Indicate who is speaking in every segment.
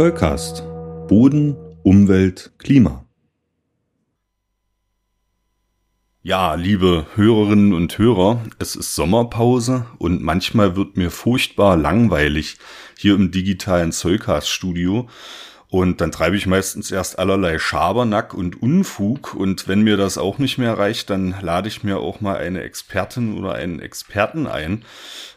Speaker 1: Zollcast. Boden, Umwelt, Klima. Ja, liebe Hörerinnen und Hörer, es ist Sommerpause und manchmal wird mir furchtbar langweilig hier im digitalen Zollcast-Studio. Und dann treibe ich meistens erst allerlei Schabernack und Unfug. Und wenn mir das auch nicht mehr reicht, dann lade ich mir auch mal eine Expertin oder einen Experten ein,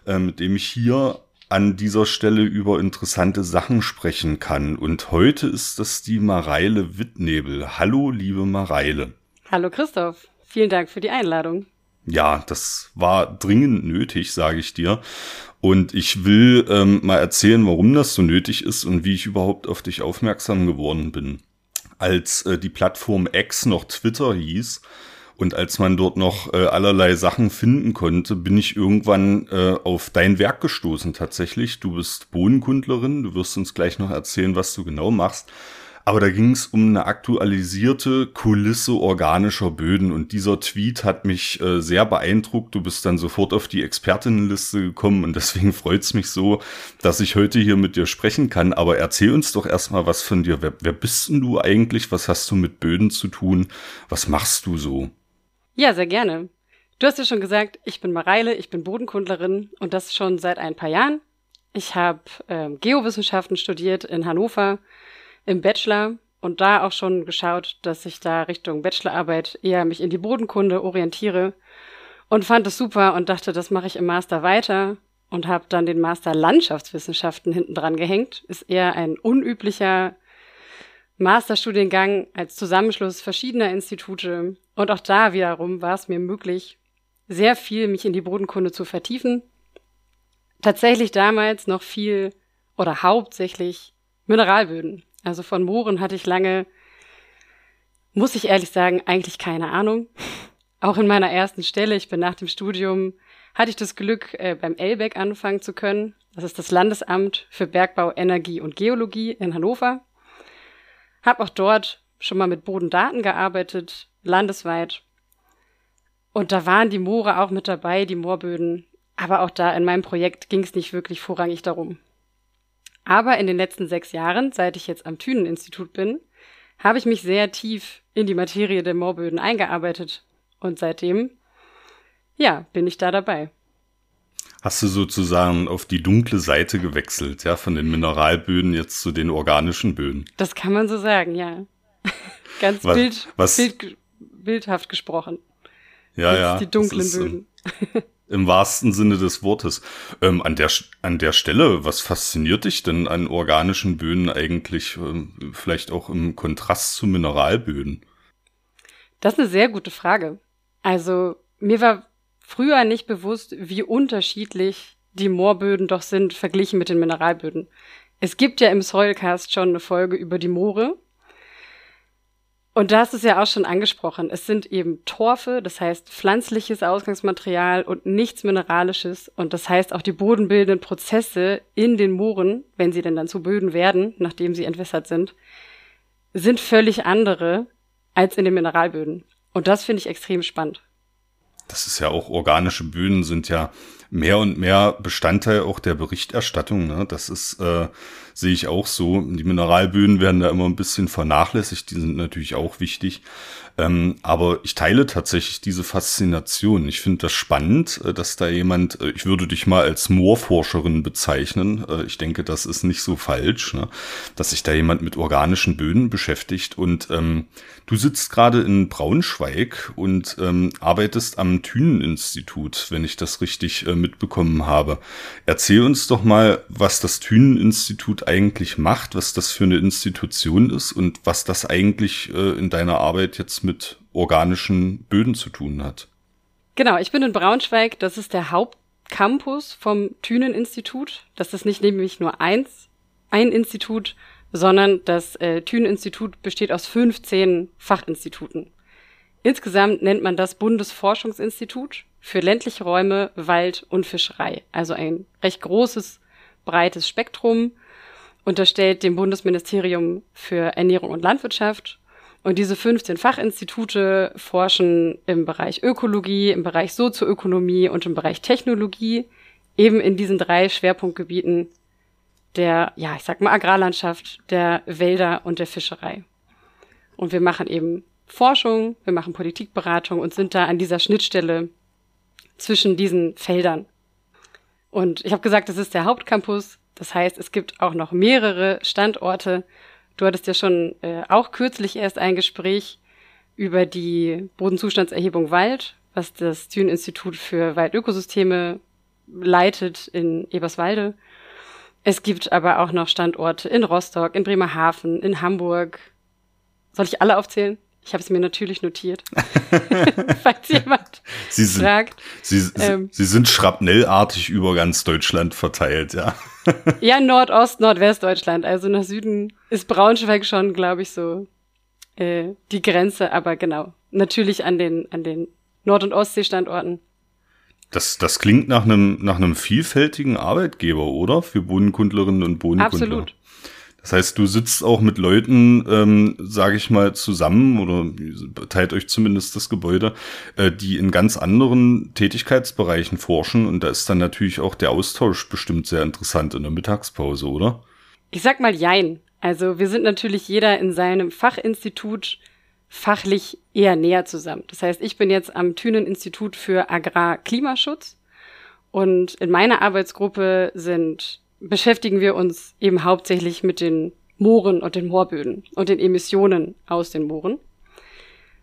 Speaker 1: äh, mit dem ich hier an dieser Stelle über interessante Sachen sprechen kann. Und heute ist das die Mareile Wittnebel. Hallo, liebe Mareile.
Speaker 2: Hallo Christoph, vielen Dank für die Einladung.
Speaker 1: Ja, das war dringend nötig, sage ich dir. Und ich will ähm, mal erzählen, warum das so nötig ist und wie ich überhaupt auf dich aufmerksam geworden bin. Als äh, die Plattform X noch Twitter hieß, und als man dort noch äh, allerlei Sachen finden konnte, bin ich irgendwann äh, auf dein Werk gestoßen tatsächlich. Du bist Bodenkundlerin, du wirst uns gleich noch erzählen, was du genau machst. Aber da ging es um eine aktualisierte Kulisse organischer Böden und dieser Tweet hat mich äh, sehr beeindruckt. Du bist dann sofort auf die Expertinnenliste gekommen und deswegen freut's mich so, dass ich heute hier mit dir sprechen kann. Aber erzähl uns doch erstmal was von dir. Wer, wer bist denn du eigentlich? Was hast du mit Böden zu tun? Was machst du so?
Speaker 2: Ja, sehr gerne. Du hast ja schon gesagt, ich bin Mareile, ich bin Bodenkundlerin und das schon seit ein paar Jahren. Ich habe ähm, Geowissenschaften studiert in Hannover im Bachelor und da auch schon geschaut, dass ich da Richtung Bachelorarbeit eher mich in die Bodenkunde orientiere und fand es super und dachte, das mache ich im Master weiter und habe dann den Master Landschaftswissenschaften hinten dran gehängt. Ist eher ein unüblicher Masterstudiengang als Zusammenschluss verschiedener Institute. Und auch da wiederum war es mir möglich, sehr viel mich in die Bodenkunde zu vertiefen. Tatsächlich damals noch viel oder hauptsächlich Mineralböden. Also von Mooren hatte ich lange, muss ich ehrlich sagen, eigentlich keine Ahnung. Auch in meiner ersten Stelle, ich bin nach dem Studium, hatte ich das Glück, äh, beim LBEC anfangen zu können. Das ist das Landesamt für Bergbau, Energie und Geologie in Hannover. Hab auch dort schon mal mit Bodendaten gearbeitet, landesweit. Und da waren die Moore auch mit dabei, die Moorböden. Aber auch da in meinem Projekt ging es nicht wirklich vorrangig darum. Aber in den letzten sechs Jahren, seit ich jetzt am Thünen-Institut bin, habe ich mich sehr tief in die Materie der Moorböden eingearbeitet. Und seitdem, ja, bin ich da dabei
Speaker 1: hast du sozusagen auf die dunkle Seite gewechselt, ja, von den Mineralböden jetzt zu den organischen Böden.
Speaker 2: Das kann man so sagen, ja. Ganz was, bild, was, bild, bildhaft gesprochen.
Speaker 1: Ja, jetzt ja.
Speaker 2: Die dunklen Böden.
Speaker 1: Im, Im, wahrsten Sinne des Wortes. Ähm, an, der, an der Stelle, was fasziniert dich denn an organischen Böden eigentlich, ähm, vielleicht auch im Kontrast zu Mineralböden?
Speaker 2: Das ist eine sehr gute Frage. Also, mir war früher nicht bewusst, wie unterschiedlich die Moorböden doch sind verglichen mit den Mineralböden. Es gibt ja im Soilcast schon eine Folge über die Moore. Und da du es ja auch schon angesprochen. Es sind eben Torfe, das heißt pflanzliches Ausgangsmaterial und nichts Mineralisches. Und das heißt auch die bodenbildenden Prozesse in den Mooren, wenn sie denn dann zu Böden werden, nachdem sie entwässert sind, sind völlig andere als in den Mineralböden. Und das finde ich extrem spannend
Speaker 1: das ist ja auch organische Böden sind ja mehr und mehr Bestandteil auch der Berichterstattung. Ne? Das ist, äh, sehe ich auch so. Die Mineralböden werden da immer ein bisschen vernachlässigt, die sind natürlich auch wichtig. Ähm, aber ich teile tatsächlich diese Faszination. Ich finde das spannend, äh, dass da jemand, äh, ich würde dich mal als Moorforscherin bezeichnen. Äh, ich denke, das ist nicht so falsch, ne? dass sich da jemand mit organischen Böden beschäftigt. Und ähm, du sitzt gerade in Braunschweig und ähm, arbeitest am Thünen-Institut, wenn ich das richtig äh, mitbekommen habe. Erzähl uns doch mal, was das Thünen-Institut eigentlich macht, was das für eine Institution ist und was das eigentlich äh, in deiner Arbeit jetzt mit organischen Böden zu tun hat.
Speaker 2: Genau, ich bin in Braunschweig. Das ist der Hauptcampus vom Thünen-Institut. Das ist nicht nämlich nur eins, ein Institut, sondern das äh, Thünen-Institut besteht aus 15 Fachinstituten. Insgesamt nennt man das Bundesforschungsinstitut für ländliche Räume, Wald und Fischerei. Also ein recht großes, breites Spektrum, unterstellt dem Bundesministerium für Ernährung und Landwirtschaft und diese 15 Fachinstitute forschen im Bereich Ökologie, im Bereich Sozioökonomie und im Bereich Technologie, eben in diesen drei Schwerpunktgebieten der, ja, ich sag mal Agrarlandschaft, der Wälder und der Fischerei. Und wir machen eben Forschung, wir machen Politikberatung und sind da an dieser Schnittstelle zwischen diesen Feldern. Und ich habe gesagt, das ist der Hauptcampus. Das heißt, es gibt auch noch mehrere Standorte. Du hattest ja schon äh, auch kürzlich erst ein Gespräch über die Bodenzustandserhebung Wald, was das Thünen-Institut für Waldökosysteme leitet in Eberswalde. Es gibt aber auch noch Standorte in Rostock, in Bremerhaven, in Hamburg. Soll ich alle aufzählen? Ich habe es mir natürlich notiert, falls jemand
Speaker 1: Sie sind, fragt. Sie, ähm, Sie sind schrapnellartig über ganz Deutschland verteilt, ja.
Speaker 2: ja, Nordost, Nordwestdeutschland. Also nach Süden ist Braunschweig schon, glaube ich, so äh, die Grenze. Aber genau, natürlich an den, an den Nord- und Ostseestandorten
Speaker 1: das, das klingt nach einem, nach einem vielfältigen Arbeitgeber, oder? Für Bodenkundlerinnen und Bodenkundler. Absolut. Das heißt, du sitzt auch mit Leuten, ähm, sage ich mal, zusammen oder teilt euch zumindest das Gebäude, äh, die in ganz anderen Tätigkeitsbereichen forschen. Und da ist dann natürlich auch der Austausch bestimmt sehr interessant in der Mittagspause, oder?
Speaker 2: Ich sag mal Jein. Also wir sind natürlich jeder in seinem Fachinstitut fachlich eher näher zusammen. Das heißt, ich bin jetzt am Thünen-Institut für Agrarklimaschutz und in meiner Arbeitsgruppe sind, beschäftigen wir uns eben hauptsächlich mit den Mooren und den Moorböden und den Emissionen aus den Mooren.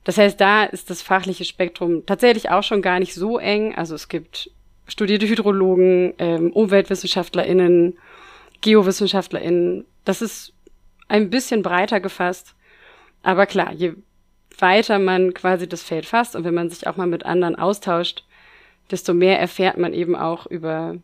Speaker 2: Das heißt, da ist das fachliche Spektrum tatsächlich auch schon gar nicht so eng. Also es gibt studierte Hydrologen, ähm, UmweltwissenschaftlerInnen, GeowissenschaftlerInnen. Das ist ein bisschen breiter gefasst. Aber klar, je weiter man quasi das Feld fasst und wenn man sich auch mal mit anderen austauscht, desto mehr erfährt man eben auch über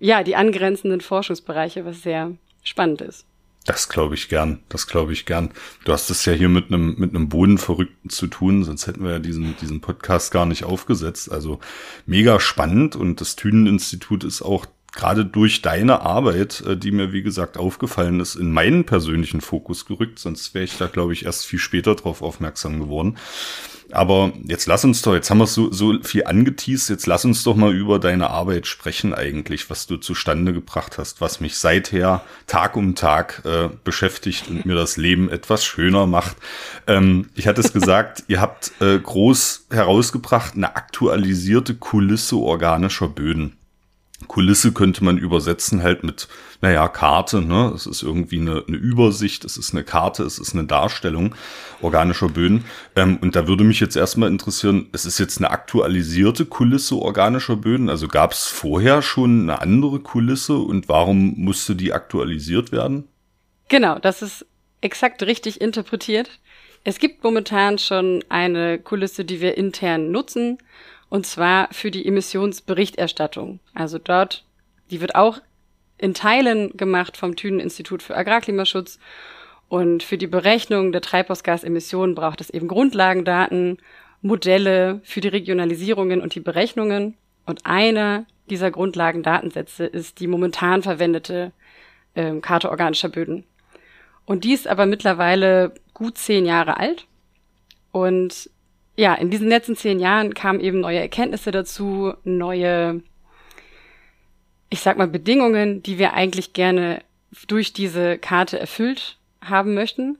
Speaker 2: ja, die angrenzenden Forschungsbereiche, was sehr spannend ist.
Speaker 1: Das glaube ich gern, das glaube ich gern. Du hast es ja hier mit einem mit einem Bodenverrückten zu tun, sonst hätten wir ja diesen diesen Podcast gar nicht aufgesetzt. Also mega spannend und das Thünen-Institut ist auch gerade durch deine Arbeit, äh, die mir wie gesagt aufgefallen ist, in meinen persönlichen Fokus gerückt. Sonst wäre ich da, glaube ich, erst viel später drauf aufmerksam geworden. Aber jetzt lass uns doch, jetzt haben wir so, so viel angeteased, jetzt lass uns doch mal über deine Arbeit sprechen eigentlich, was du zustande gebracht hast, was mich seither Tag um Tag äh, beschäftigt und mir das Leben etwas schöner macht. Ähm, ich hatte es gesagt, ihr habt äh, groß herausgebracht eine aktualisierte Kulisse organischer Böden. Kulisse könnte man übersetzen halt mit, naja, Karte, ne? Es ist irgendwie eine, eine Übersicht, es ist eine Karte, es ist eine Darstellung organischer Böden. Ähm, und da würde mich jetzt erstmal interessieren, es ist jetzt eine aktualisierte Kulisse organischer Böden. Also gab es vorher schon eine andere Kulisse und warum musste die aktualisiert werden?
Speaker 2: Genau, das ist exakt richtig interpretiert. Es gibt momentan schon eine Kulisse, die wir intern nutzen und zwar für die Emissionsberichterstattung. Also dort, die wird auch in Teilen gemacht vom Thünen-Institut für Agrarklimaschutz. Und für die Berechnung der Treibhausgasemissionen braucht es eben Grundlagendaten, Modelle für die Regionalisierungen und die Berechnungen. Und einer dieser Grundlagendatensätze ist die momentan verwendete ähm, Karte organischer Böden. Und die ist aber mittlerweile gut zehn Jahre alt. Und ja, in diesen letzten zehn Jahren kamen eben neue Erkenntnisse dazu, neue, ich sag mal, Bedingungen, die wir eigentlich gerne durch diese Karte erfüllt haben möchten.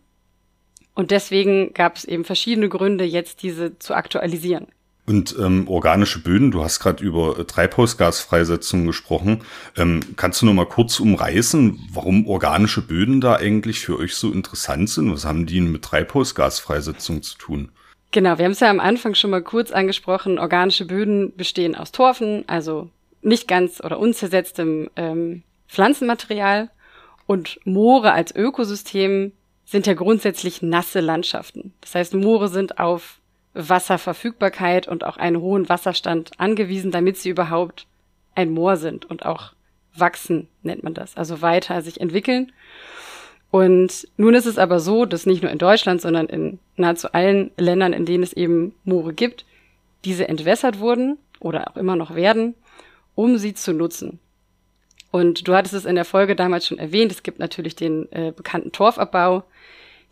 Speaker 2: Und deswegen gab es eben verschiedene Gründe, jetzt diese zu aktualisieren.
Speaker 1: Und ähm, organische Böden, du hast gerade über äh, Treibhausgasfreisetzung gesprochen. Ähm, kannst du noch mal kurz umreißen, warum organische Böden da eigentlich für euch so interessant sind? Was haben die mit Treibhausgasfreisetzung zu tun?
Speaker 2: Genau, wir haben es ja am Anfang schon mal kurz angesprochen. Organische Böden bestehen aus Torfen, also nicht ganz oder unzersetztem ähm, Pflanzenmaterial. Und Moore als Ökosystem sind ja grundsätzlich nasse Landschaften. Das heißt, Moore sind auf Wasserverfügbarkeit und auch einen hohen Wasserstand angewiesen, damit sie überhaupt ein Moor sind und auch wachsen, nennt man das. Also weiter sich entwickeln. Und nun ist es aber so, dass nicht nur in Deutschland, sondern in nahezu allen Ländern, in denen es eben Moore gibt, diese entwässert wurden oder auch immer noch werden, um sie zu nutzen. Und du hattest es in der Folge damals schon erwähnt, es gibt natürlich den äh, bekannten Torfabbau.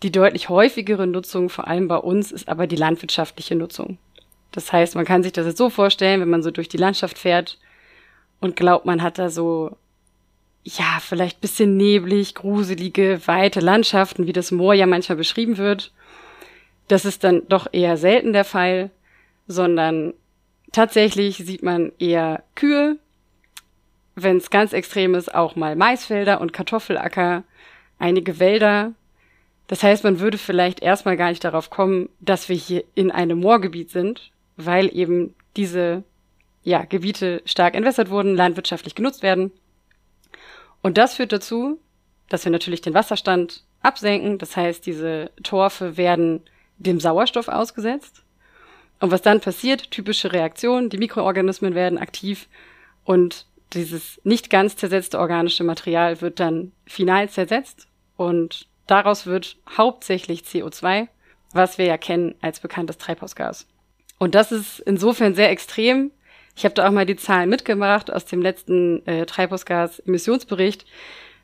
Speaker 2: Die deutlich häufigere Nutzung, vor allem bei uns, ist aber die landwirtschaftliche Nutzung. Das heißt, man kann sich das jetzt so vorstellen, wenn man so durch die Landschaft fährt und glaubt, man hat da so ja, vielleicht bisschen neblig, gruselige, weite Landschaften, wie das Moor ja manchmal beschrieben wird. Das ist dann doch eher selten der Fall, sondern tatsächlich sieht man eher Kühe, wenn es ganz extrem ist, auch mal Maisfelder und Kartoffelacker, einige Wälder. Das heißt, man würde vielleicht erstmal gar nicht darauf kommen, dass wir hier in einem Moorgebiet sind, weil eben diese ja, Gebiete stark entwässert wurden, landwirtschaftlich genutzt werden. Und das führt dazu, dass wir natürlich den Wasserstand absenken. Das heißt, diese Torfe werden dem Sauerstoff ausgesetzt. Und was dann passiert, typische Reaktion, die Mikroorganismen werden aktiv und dieses nicht ganz zersetzte organische Material wird dann final zersetzt und daraus wird hauptsächlich CO2, was wir ja kennen als bekanntes Treibhausgas. Und das ist insofern sehr extrem. Ich habe da auch mal die Zahlen mitgemacht aus dem letzten äh, Treibhausgas-Emissionsbericht.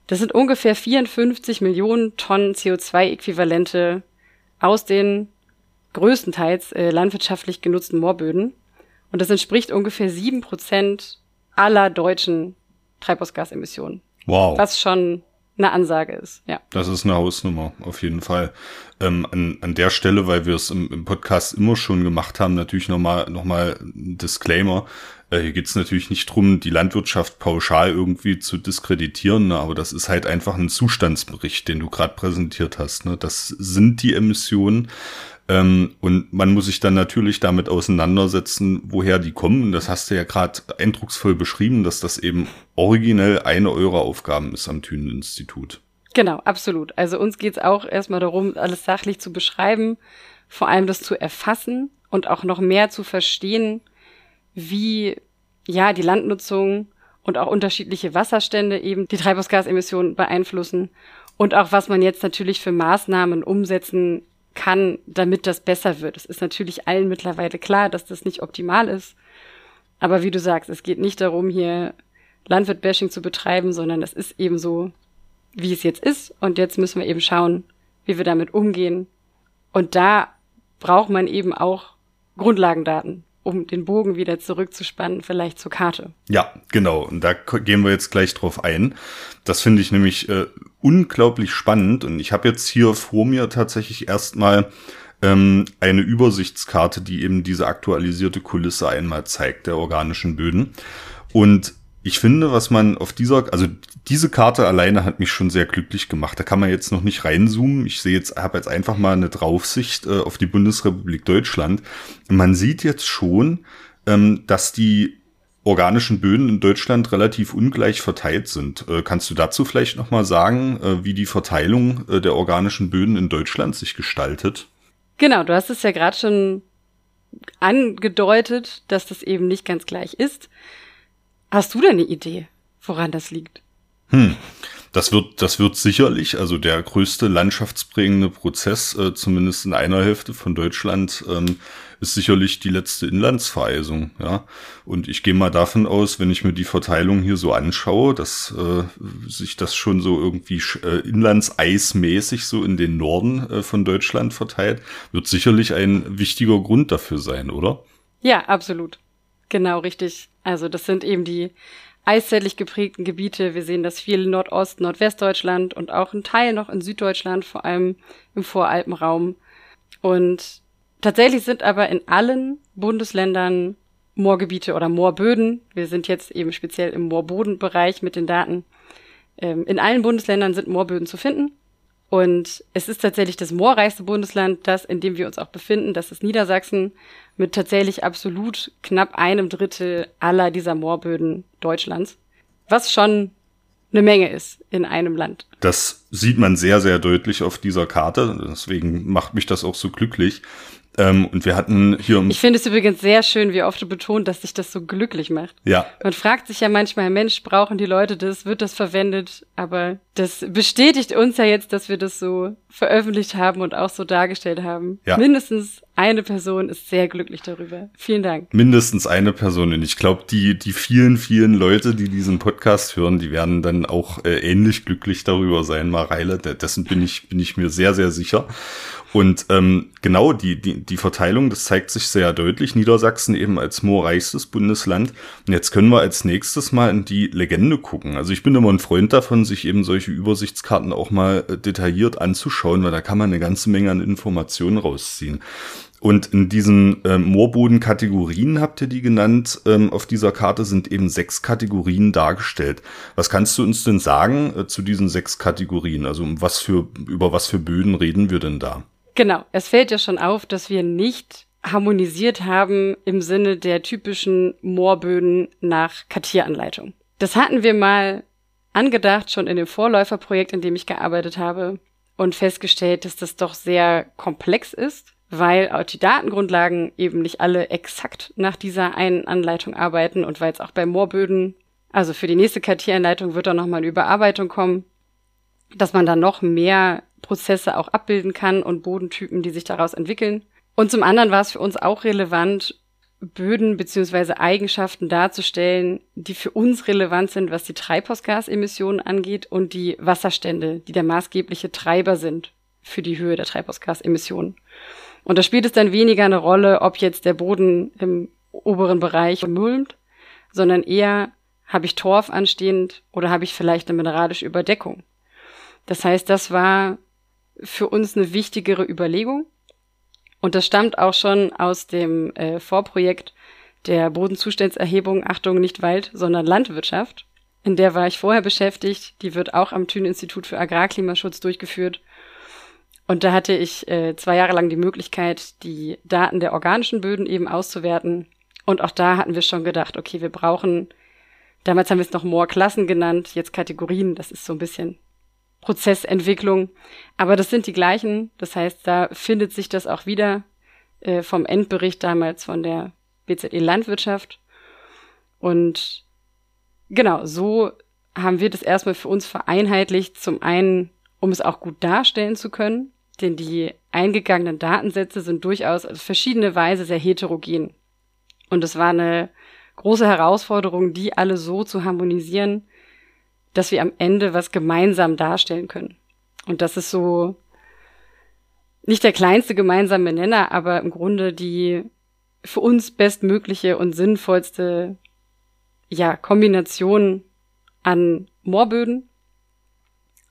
Speaker 2: Das sind ungefähr 54 Millionen Tonnen CO2-Äquivalente aus den größtenteils äh, landwirtschaftlich genutzten Moorböden. Und das entspricht ungefähr sieben Prozent aller deutschen Treibhausgasemissionen.
Speaker 1: Wow.
Speaker 2: Was schon eine Ansage ist, ja.
Speaker 1: Das ist eine Hausnummer, auf jeden Fall. Ähm, an, an der Stelle, weil wir es im, im Podcast immer schon gemacht haben, natürlich nochmal noch mal Disclaimer. Äh, hier geht es natürlich nicht drum, die Landwirtschaft pauschal irgendwie zu diskreditieren, ne? aber das ist halt einfach ein Zustandsbericht, den du gerade präsentiert hast. Ne? Das sind die Emissionen. Ähm, und man muss sich dann natürlich damit auseinandersetzen, woher die kommen. Das hast du ja gerade eindrucksvoll beschrieben, dass das eben originell eine eurer Aufgaben ist am Thünen-Institut.
Speaker 2: Genau, absolut. Also uns geht's auch erstmal darum, alles sachlich zu beschreiben, vor allem das zu erfassen und auch noch mehr zu verstehen, wie ja die Landnutzung und auch unterschiedliche Wasserstände eben die Treibhausgasemissionen beeinflussen und auch was man jetzt natürlich für Maßnahmen umsetzen kann, damit das besser wird. Es ist natürlich allen mittlerweile klar, dass das nicht optimal ist. Aber wie du sagst, es geht nicht darum, hier Landwirt-Bashing zu betreiben, sondern es ist eben so, wie es jetzt ist. Und jetzt müssen wir eben schauen, wie wir damit umgehen. Und da braucht man eben auch Grundlagendaten um den Bogen wieder zurückzuspannen, vielleicht zur Karte.
Speaker 1: Ja, genau. Und da gehen wir jetzt gleich drauf ein. Das finde ich nämlich äh, unglaublich spannend. Und ich habe jetzt hier vor mir tatsächlich erstmal ähm, eine Übersichtskarte, die eben diese aktualisierte Kulisse einmal zeigt, der organischen Böden. Und ich finde, was man auf dieser, also diese Karte alleine hat mich schon sehr glücklich gemacht. Da kann man jetzt noch nicht reinzoomen. Ich sehe jetzt, habe jetzt einfach mal eine Draufsicht äh, auf die Bundesrepublik Deutschland. Man sieht jetzt schon, ähm, dass die organischen Böden in Deutschland relativ ungleich verteilt sind. Äh, kannst du dazu vielleicht noch mal sagen, äh, wie die Verteilung äh, der organischen Böden in Deutschland sich gestaltet?
Speaker 2: Genau, du hast es ja gerade schon angedeutet, dass das eben nicht ganz gleich ist. Hast du denn eine Idee, woran das liegt?
Speaker 1: Hm. Das wird, das wird sicherlich, also der größte landschaftsprägende Prozess, äh, zumindest in einer Hälfte von Deutschland, ähm, ist sicherlich die letzte Inlandsvereisung. Ja, und ich gehe mal davon aus, wenn ich mir die Verteilung hier so anschaue, dass äh, sich das schon so irgendwie äh, inlandseismäßig so in den Norden äh, von Deutschland verteilt, wird sicherlich ein wichtiger Grund dafür sein, oder?
Speaker 2: Ja, absolut. Genau, richtig. Also das sind eben die eiszeitlich geprägten Gebiete. Wir sehen das viel in Nordost-, Nordwestdeutschland und auch ein Teil noch in Süddeutschland, vor allem im Voralpenraum. Und tatsächlich sind aber in allen Bundesländern Moorgebiete oder Moorböden, wir sind jetzt eben speziell im Moorbodenbereich mit den Daten, ähm, in allen Bundesländern sind Moorböden zu finden. Und es ist tatsächlich das moorreichste Bundesland, das, in dem wir uns auch befinden, das ist Niedersachsen, mit tatsächlich absolut knapp einem Drittel aller dieser Moorböden Deutschlands. Was schon eine Menge ist in einem Land.
Speaker 1: Das sieht man sehr, sehr deutlich auf dieser Karte. Deswegen macht mich das auch so glücklich. Ähm, und wir hatten hier
Speaker 2: Ich finde es übrigens sehr schön, wie oft du betont, dass sich das so glücklich macht.
Speaker 1: Ja.
Speaker 2: Man fragt sich ja manchmal, Mensch, brauchen die Leute das? Wird das verwendet? Aber das bestätigt uns ja jetzt, dass wir das so veröffentlicht haben und auch so dargestellt haben. Ja. Mindestens eine Person ist sehr glücklich darüber. Vielen Dank.
Speaker 1: Mindestens eine Person. Und ich glaube, die, die vielen, vielen Leute, die diesen Podcast hören, die werden dann auch äh, ähnlich glücklich darüber sein, Mareile. Dessen bin ich, bin ich mir sehr, sehr sicher. Und ähm, genau die, die, die Verteilung, das zeigt sich sehr deutlich. Niedersachsen eben als moorreichstes Bundesland. Und jetzt können wir als nächstes mal in die Legende gucken. Also ich bin immer ein Freund davon, sich eben solche Übersichtskarten auch mal äh, detailliert anzuschauen, weil da kann man eine ganze Menge an Informationen rausziehen. Und in diesen ähm, Moorbodenkategorien habt ihr die genannt. Ähm, auf dieser Karte sind eben sechs Kategorien dargestellt. Was kannst du uns denn sagen äh, zu diesen sechs Kategorien? Also um was für, über was für Böden reden wir denn da?
Speaker 2: Genau, es fällt ja schon auf, dass wir nicht harmonisiert haben im Sinne der typischen Moorböden nach Kartieranleitung. Das hatten wir mal angedacht, schon in dem Vorläuferprojekt, in dem ich gearbeitet habe, und festgestellt, dass das doch sehr komplex ist, weil auch die Datengrundlagen eben nicht alle exakt nach dieser einen Anleitung arbeiten und weil es auch bei Moorböden, also für die nächste Kartieranleitung wird da nochmal eine Überarbeitung kommen, dass man dann noch mehr Prozesse auch abbilden kann und Bodentypen, die sich daraus entwickeln. Und zum anderen war es für uns auch relevant, Böden beziehungsweise Eigenschaften darzustellen, die für uns relevant sind, was die Treibhausgasemissionen angeht und die Wasserstände, die der maßgebliche Treiber sind für die Höhe der Treibhausgasemissionen. Und da spielt es dann weniger eine Rolle, ob jetzt der Boden im oberen Bereich mulmt, sondern eher habe ich Torf anstehend oder habe ich vielleicht eine mineralische Überdeckung. Das heißt, das war für uns eine wichtigere Überlegung. Und das stammt auch schon aus dem äh, Vorprojekt der Bodenzustandserhebung, Achtung, nicht Wald, sondern Landwirtschaft. In der war ich vorher beschäftigt. Die wird auch am Thünen-Institut für Agrarklimaschutz durchgeführt. Und da hatte ich äh, zwei Jahre lang die Möglichkeit, die Daten der organischen Böden eben auszuwerten. Und auch da hatten wir schon gedacht, okay, wir brauchen, damals haben wir es noch Moor-Klassen genannt, jetzt Kategorien, das ist so ein bisschen Prozessentwicklung. Aber das sind die gleichen. Das heißt, da findet sich das auch wieder äh, vom Endbericht damals von der BZE Landwirtschaft. Und genau, so haben wir das erstmal für uns vereinheitlicht. Zum einen, um es auch gut darstellen zu können, denn die eingegangenen Datensätze sind durchaus auf verschiedene Weise sehr heterogen. Und es war eine große Herausforderung, die alle so zu harmonisieren, dass wir am Ende was gemeinsam darstellen können. Und das ist so nicht der kleinste gemeinsame Nenner, aber im Grunde die für uns bestmögliche und sinnvollste ja, Kombination an Moorböden.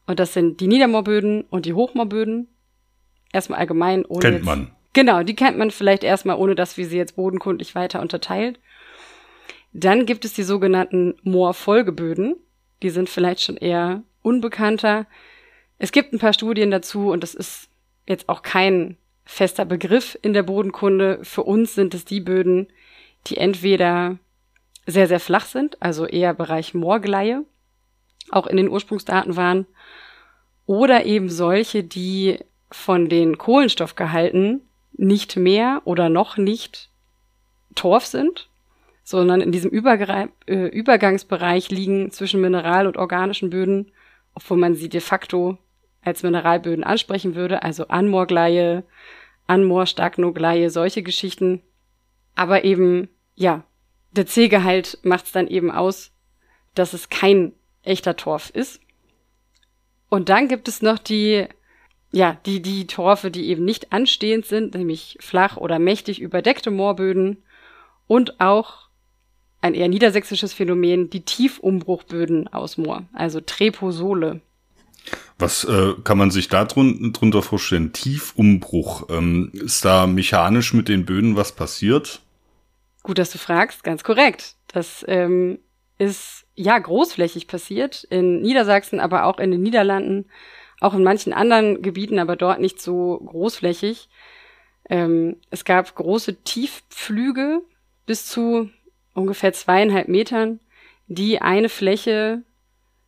Speaker 2: Und das sind die Niedermoorböden und die Hochmoorböden. Erstmal allgemein
Speaker 1: ohne. Kennt man.
Speaker 2: Genau, die kennt man vielleicht erstmal, ohne dass wir sie jetzt bodenkundlich weiter unterteilt. Dann gibt es die sogenannten Moorfolgeböden. Die sind vielleicht schon eher unbekannter. Es gibt ein paar Studien dazu und das ist jetzt auch kein fester Begriff in der Bodenkunde. Für uns sind es die Böden, die entweder sehr, sehr flach sind, also eher Bereich Moorgleie, auch in den Ursprungsdaten waren, oder eben solche, die von den Kohlenstoffgehalten nicht mehr oder noch nicht Torf sind, sondern in diesem Übergre äh, Übergangsbereich liegen zwischen Mineral- und organischen Böden, obwohl man sie de facto als Mineralböden ansprechen würde, also Anmoorgleie, Anmoor-Stagnogleie, solche Geschichten. Aber eben, ja, der C-Gehalt macht es dann eben aus, dass es kein echter Torf ist. Und dann gibt es noch die, ja, die, die Torfe, die eben nicht anstehend sind, nämlich flach oder mächtig überdeckte Moorböden und auch ein eher niedersächsisches Phänomen, die Tiefumbruchböden aus Moor, also Treposole.
Speaker 1: Was äh, kann man sich da drun drunter vorstellen? Tiefumbruch. Ähm, ist da mechanisch mit den Böden was passiert?
Speaker 2: Gut, dass du fragst, ganz korrekt. Das ähm, ist ja großflächig passiert in Niedersachsen, aber auch in den Niederlanden, auch in manchen anderen Gebieten, aber dort nicht so großflächig. Ähm, es gab große Tiefpflüge bis zu ungefähr zweieinhalb Metern, die eine Fläche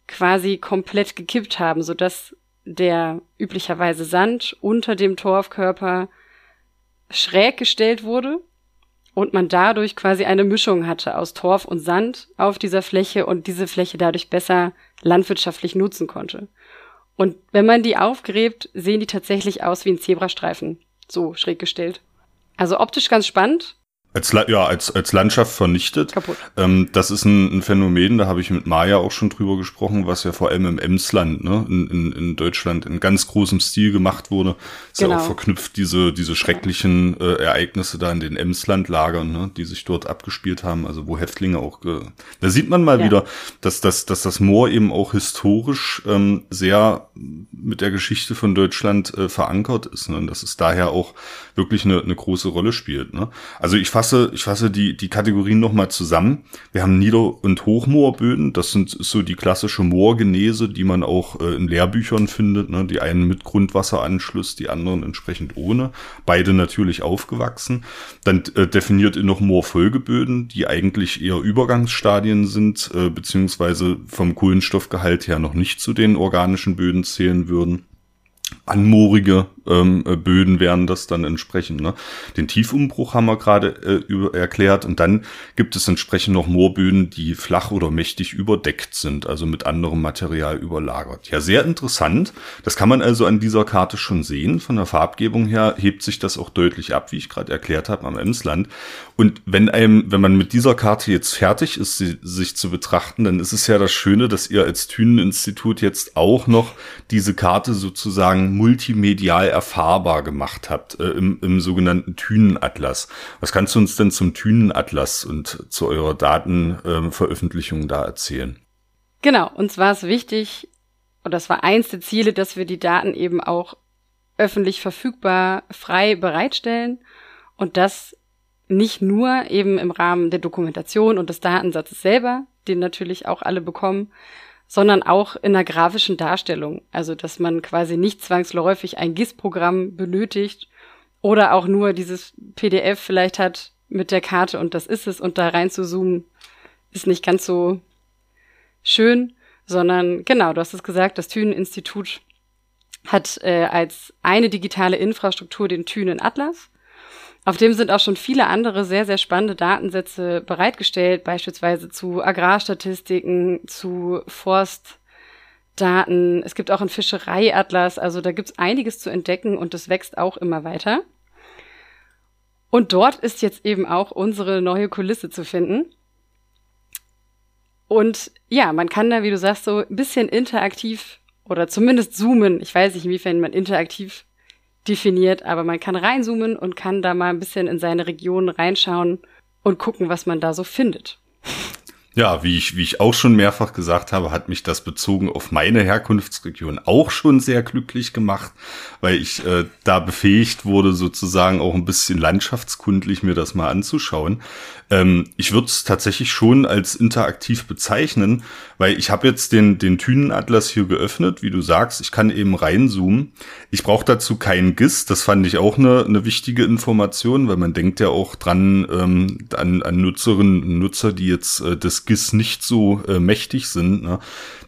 Speaker 2: quasi komplett gekippt haben, sodass der üblicherweise Sand unter dem Torfkörper schräg gestellt wurde und man dadurch quasi eine Mischung hatte aus Torf und Sand auf dieser Fläche und diese Fläche dadurch besser landwirtschaftlich nutzen konnte. Und wenn man die aufgräbt, sehen die tatsächlich aus wie ein Zebrastreifen, so schräg gestellt. Also optisch ganz spannend.
Speaker 1: Als, ja, als, als Landschaft vernichtet.
Speaker 2: Kaputt.
Speaker 1: Ähm, das ist ein, ein Phänomen, da habe ich mit Maya auch schon drüber gesprochen, was ja vor allem im Emsland, ne, in, in, in Deutschland in ganz großem Stil gemacht wurde. Ist genau. ja auch genau. verknüpft, diese, diese schrecklichen äh, Ereignisse da in den Emslandlagern, ne, die sich dort abgespielt haben, also wo Häftlinge auch, ge da sieht man mal ja. wieder, dass, dass, dass das Moor eben auch historisch ähm, sehr mit der Geschichte von Deutschland äh, verankert ist, ne, und dass es daher auch wirklich eine, eine große Rolle spielt. Ne. Also ich fasse, ich fasse die, die Kategorien nochmal zusammen. Wir haben Nieder- und Hochmoorböden. Das sind so die klassische Moorgenese, die man auch äh, in Lehrbüchern findet. Ne? Die einen mit Grundwasseranschluss, die anderen entsprechend ohne. Beide natürlich aufgewachsen. Dann äh, definiert noch Moorfolgeböden, die eigentlich eher Übergangsstadien sind, äh, beziehungsweise vom Kohlenstoffgehalt her noch nicht zu den organischen Böden zählen würden anmoorige ähm, äh, Böden wären das dann entsprechend. Ne? Den Tiefumbruch haben wir gerade äh, erklärt und dann gibt es entsprechend noch Moorböden, die flach oder mächtig überdeckt sind, also mit anderem Material überlagert. Ja, sehr interessant. Das kann man also an dieser Karte schon sehen. Von der Farbgebung her hebt sich das auch deutlich ab, wie ich gerade erklärt habe, am Emsland. Und wenn einem, wenn man mit dieser Karte jetzt fertig ist, sie, sich zu betrachten, dann ist es ja das Schöne, dass ihr als Thüneninstitut jetzt auch noch diese Karte sozusagen multimedial erfahrbar gemacht habt äh, im, im sogenannten Thünenatlas. Was kannst du uns denn zum Thünenatlas und zu eurer Datenveröffentlichung äh, da erzählen?
Speaker 2: Genau, uns war es wichtig, und das war eins der Ziele, dass wir die Daten eben auch öffentlich verfügbar frei bereitstellen und das nicht nur eben im Rahmen der Dokumentation und des Datensatzes selber, den natürlich auch alle bekommen, sondern auch in der grafischen Darstellung. Also, dass man quasi nicht zwangsläufig ein GIS-Programm benötigt oder auch nur dieses PDF vielleicht hat mit der Karte und das ist es und da rein zu zoomen ist nicht ganz so schön, sondern genau, du hast es gesagt, das Thünen-Institut hat äh, als eine digitale Infrastruktur den Thünen Atlas auf dem sind auch schon viele andere sehr, sehr spannende Datensätze bereitgestellt, beispielsweise zu Agrarstatistiken, zu Forstdaten. Es gibt auch einen Fischereiatlas, also da gibt's einiges zu entdecken und das wächst auch immer weiter. Und dort ist jetzt eben auch unsere neue Kulisse zu finden. Und ja, man kann da, wie du sagst, so ein bisschen interaktiv oder zumindest zoomen. Ich weiß nicht, inwiefern man interaktiv definiert, aber man kann reinzoomen und kann da mal ein bisschen in seine Region reinschauen und gucken, was man da so findet.
Speaker 1: Ja, wie ich, wie ich auch schon mehrfach gesagt habe, hat mich das bezogen auf meine Herkunftsregion auch schon sehr glücklich gemacht, weil ich äh, da befähigt wurde, sozusagen auch ein bisschen landschaftskundlich mir das mal anzuschauen. Ähm, ich würde es tatsächlich schon als interaktiv bezeichnen, weil ich habe jetzt den, den Thünenatlas hier geöffnet, wie du sagst, ich kann eben reinzoomen. Ich brauche dazu keinen GIS, das fand ich auch eine, eine wichtige Information, weil man denkt ja auch dran ähm, an, an Nutzerinnen und Nutzer, die jetzt äh, des GIS nicht so äh, mächtig sind. Ne?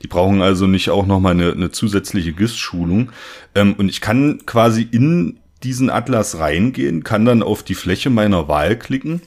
Speaker 1: Die brauchen also nicht auch nochmal eine, eine zusätzliche GIS-Schulung. Ähm, und ich kann quasi in diesen Atlas reingehen, kann dann auf die Fläche meiner Wahl klicken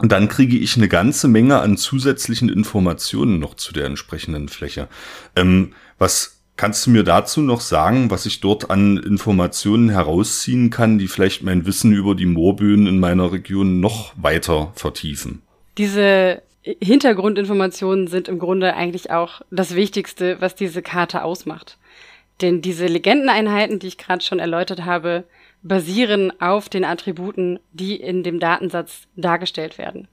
Speaker 1: und dann kriege ich eine ganze Menge an zusätzlichen Informationen noch zu der entsprechenden Fläche. Ähm, was kannst du mir dazu noch sagen, was ich dort an Informationen herausziehen kann, die vielleicht mein Wissen über die Moorböden in meiner Region noch weiter vertiefen?
Speaker 2: Diese Hintergrundinformationen sind im Grunde eigentlich auch das Wichtigste, was diese Karte ausmacht. Denn diese Legendeneinheiten, die ich gerade schon erläutert habe, basieren auf den Attributen, die in dem Datensatz dargestellt werden.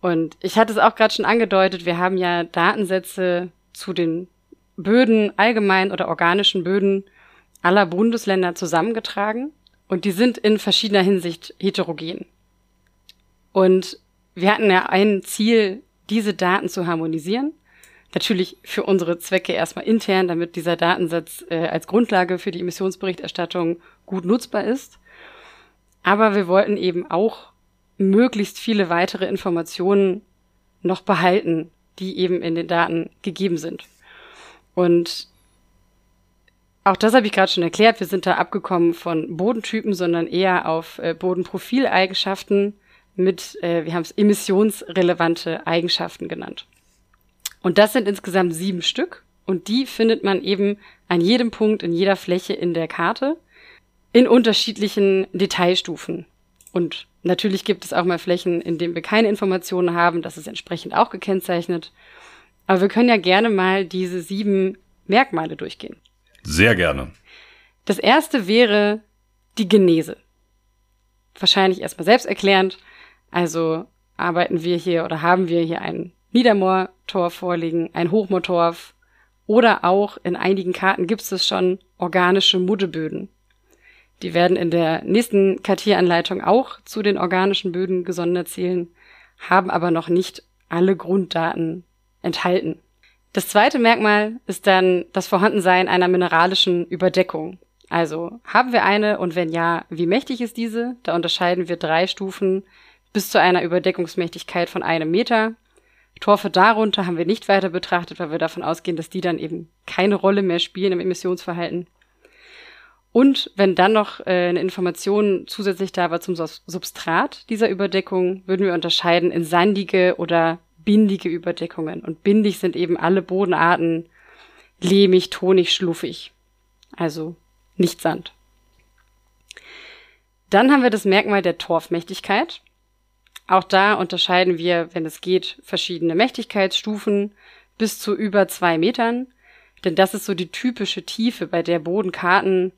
Speaker 2: Und ich hatte es auch gerade schon angedeutet, wir haben ja Datensätze zu den Böden, allgemein oder organischen Böden aller Bundesländer zusammengetragen und die sind in verschiedener Hinsicht heterogen. Und wir hatten ja ein Ziel, diese Daten zu harmonisieren. Natürlich für unsere Zwecke erstmal intern, damit dieser Datensatz äh, als Grundlage für die Emissionsberichterstattung gut nutzbar ist. Aber wir wollten eben auch möglichst viele weitere Informationen noch behalten, die eben in den Daten gegeben sind. Und auch das habe ich gerade schon erklärt. Wir sind da abgekommen von Bodentypen, sondern eher auf äh, Bodenprofileigenschaften mit, äh, wir haben es emissionsrelevante Eigenschaften genannt. Und das sind insgesamt sieben Stück. Und die findet man eben an jedem Punkt in jeder Fläche in der Karte in unterschiedlichen Detailstufen. Und natürlich gibt es auch mal Flächen, in denen wir keine Informationen haben. Das ist entsprechend auch gekennzeichnet. Aber wir können ja gerne mal diese sieben Merkmale durchgehen.
Speaker 1: Sehr gerne.
Speaker 2: Das erste wäre die Genese. Wahrscheinlich erstmal selbsterklärend. Also arbeiten wir hier oder haben wir hier ein Niedermoortorf vorliegen, ein Hochmoortorf oder auch in einigen Karten gibt es schon organische Muddeböden. Die werden in der nächsten Kartieranleitung auch zu den organischen Böden gesondert zählen, haben aber noch nicht alle Grunddaten enthalten. Das zweite Merkmal ist dann das Vorhandensein einer mineralischen Überdeckung. Also haben wir eine und wenn ja, wie mächtig ist diese? Da unterscheiden wir drei Stufen bis zu einer Überdeckungsmächtigkeit von einem Meter. Torfe darunter haben wir nicht weiter betrachtet, weil wir davon ausgehen, dass die dann eben keine Rolle mehr spielen im Emissionsverhalten. Und wenn dann noch äh, eine Information zusätzlich da war zum Substrat dieser Überdeckung, würden wir unterscheiden in sandige oder bindige Überdeckungen. Und bindig sind eben alle Bodenarten lehmig, tonig, schluffig. Also nicht Sand. Dann haben wir das Merkmal der Torfmächtigkeit. Auch da unterscheiden wir, wenn es geht, verschiedene Mächtigkeitsstufen bis zu über zwei Metern. Denn das ist so die typische Tiefe, bei der Bodenkarten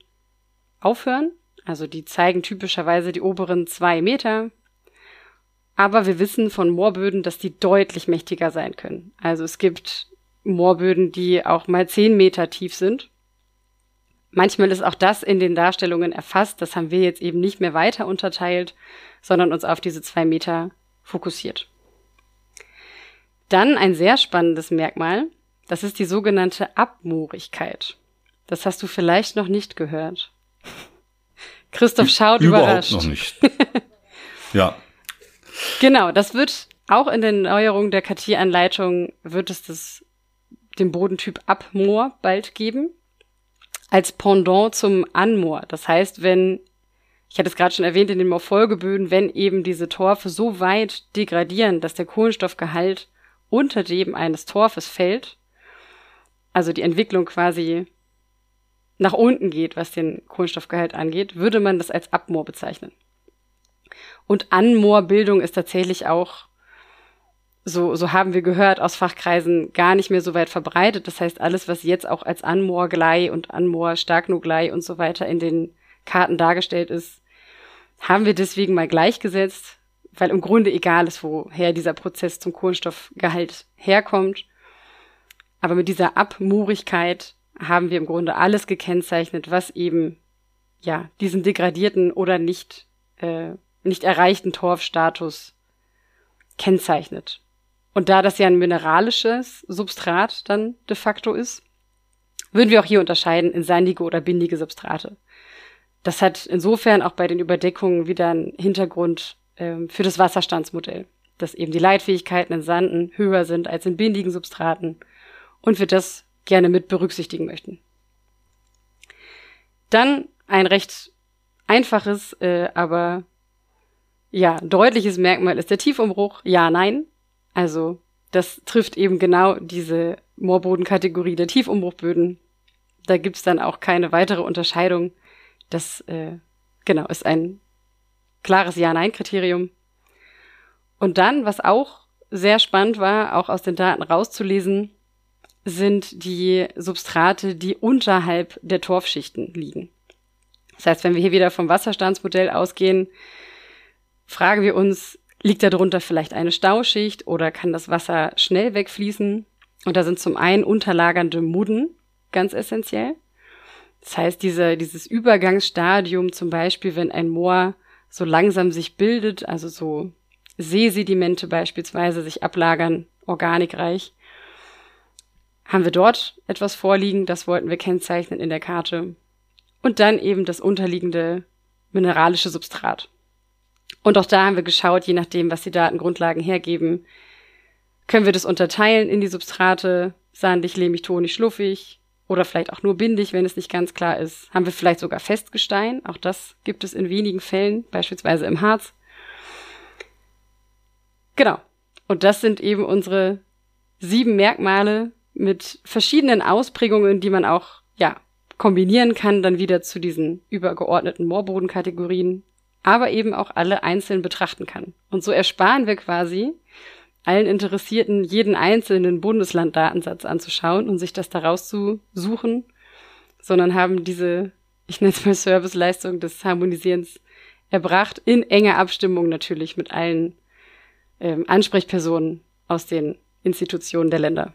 Speaker 2: aufhören. Also die zeigen typischerweise die oberen zwei Meter. Aber wir wissen von Moorböden, dass die deutlich mächtiger sein können. Also es gibt Moorböden, die auch mal zehn Meter tief sind. Manchmal ist auch das in den Darstellungen erfasst. Das haben wir jetzt eben nicht mehr weiter unterteilt, sondern uns auf diese zwei Meter fokussiert. Dann ein sehr spannendes Merkmal. Das ist die sogenannte Abmoorigkeit. Das hast du vielleicht noch nicht gehört. Christoph schaut
Speaker 1: Überhaupt
Speaker 2: überrascht.
Speaker 1: noch nicht. ja.
Speaker 2: Genau, das wird auch in den Neuerungen der KT-Anleitung wird es das, den Bodentyp Abmoor bald geben als Pendant zum Anmoor. Das heißt, wenn, ich hatte es gerade schon erwähnt in den Morfolgeböden, wenn eben diese Torfe so weit degradieren, dass der Kohlenstoffgehalt unter dem eines Torfes fällt, also die Entwicklung quasi nach unten geht, was den Kohlenstoffgehalt angeht, würde man das als Abmoor bezeichnen. Und Anmoorbildung ist tatsächlich auch so, so haben wir gehört, aus Fachkreisen gar nicht mehr so weit verbreitet. Das heißt, alles, was jetzt auch als Anmoorglei und Anmoor-Starknoglei und so weiter in den Karten dargestellt ist, haben wir deswegen mal gleichgesetzt, weil im Grunde egal ist, woher dieser Prozess zum Kohlenstoffgehalt herkommt. Aber mit dieser Abmoorigkeit haben wir im Grunde alles gekennzeichnet, was eben ja diesen degradierten oder nicht äh, nicht erreichten Torfstatus kennzeichnet. Und da das ja ein mineralisches Substrat dann de facto ist, würden wir auch hier unterscheiden in sandige oder bindige Substrate. Das hat insofern auch bei den Überdeckungen wieder einen Hintergrund ähm, für das Wasserstandsmodell, dass eben die Leitfähigkeiten in Sanden höher sind als in bindigen Substraten und wir das gerne mit berücksichtigen möchten. Dann ein recht einfaches, äh, aber ja, deutliches Merkmal ist der Tiefumbruch. Ja, nein. Also das trifft eben genau diese Moorbodenkategorie der Tiefumbruchböden. Da gibt's dann auch keine weitere Unterscheidung. Das äh, genau ist ein klares Ja-Nein-Kriterium. Und dann, was auch sehr spannend war, auch aus den Daten rauszulesen, sind die Substrate, die unterhalb der Torfschichten liegen. Das heißt, wenn wir hier wieder vom Wasserstandsmodell ausgehen, fragen wir uns, Liegt darunter vielleicht eine Stauschicht oder kann das Wasser schnell wegfließen? Und da sind zum einen unterlagernde Mudden ganz essentiell. Das heißt, diese, dieses Übergangsstadium zum Beispiel, wenn ein Moor so langsam sich bildet, also so Seesedimente beispielsweise sich ablagern, organikreich, haben wir dort etwas vorliegen, das wollten wir kennzeichnen in der Karte. Und dann eben das unterliegende mineralische Substrat. Und auch da haben wir geschaut, je nachdem, was die Datengrundlagen hergeben, können wir das unterteilen in die Substrate, sandig, lehmig, tonig, schluffig oder vielleicht auch nur bindig, wenn es nicht ganz klar ist. Haben wir vielleicht sogar Festgestein, auch das gibt es in wenigen Fällen, beispielsweise im Harz. Genau. Und das sind eben unsere sieben Merkmale mit verschiedenen Ausprägungen, die man auch, ja, kombinieren kann, dann wieder zu diesen übergeordneten Moorbodenkategorien aber eben auch alle einzeln betrachten kann. Und so ersparen wir quasi allen Interessierten jeden einzelnen Bundeslanddatensatz anzuschauen und sich das daraus zu suchen, sondern haben diese, ich nenne es mal Serviceleistung des Harmonisierens erbracht, in enger Abstimmung natürlich mit allen ähm, Ansprechpersonen aus den Institutionen der Länder.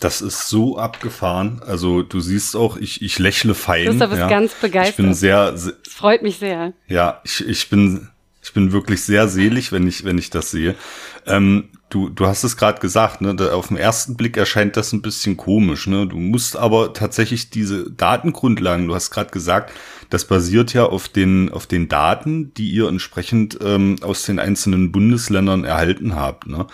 Speaker 1: Das ist so abgefahren. Also du siehst auch, ich, ich lächle fein.
Speaker 2: Christoph ist ja. ganz begeistert.
Speaker 1: Ich bin sehr, sehr
Speaker 2: es freut mich sehr.
Speaker 1: Ja, ich, ich bin ich bin wirklich sehr selig, wenn ich wenn ich das sehe. Ähm, du du hast es gerade gesagt, ne? Auf den ersten Blick erscheint das ein bisschen komisch. Ne? Du musst aber tatsächlich diese Datengrundlagen. Du hast gerade gesagt, das basiert ja auf den auf den Daten, die ihr entsprechend ähm, aus den einzelnen Bundesländern erhalten habt. Ne?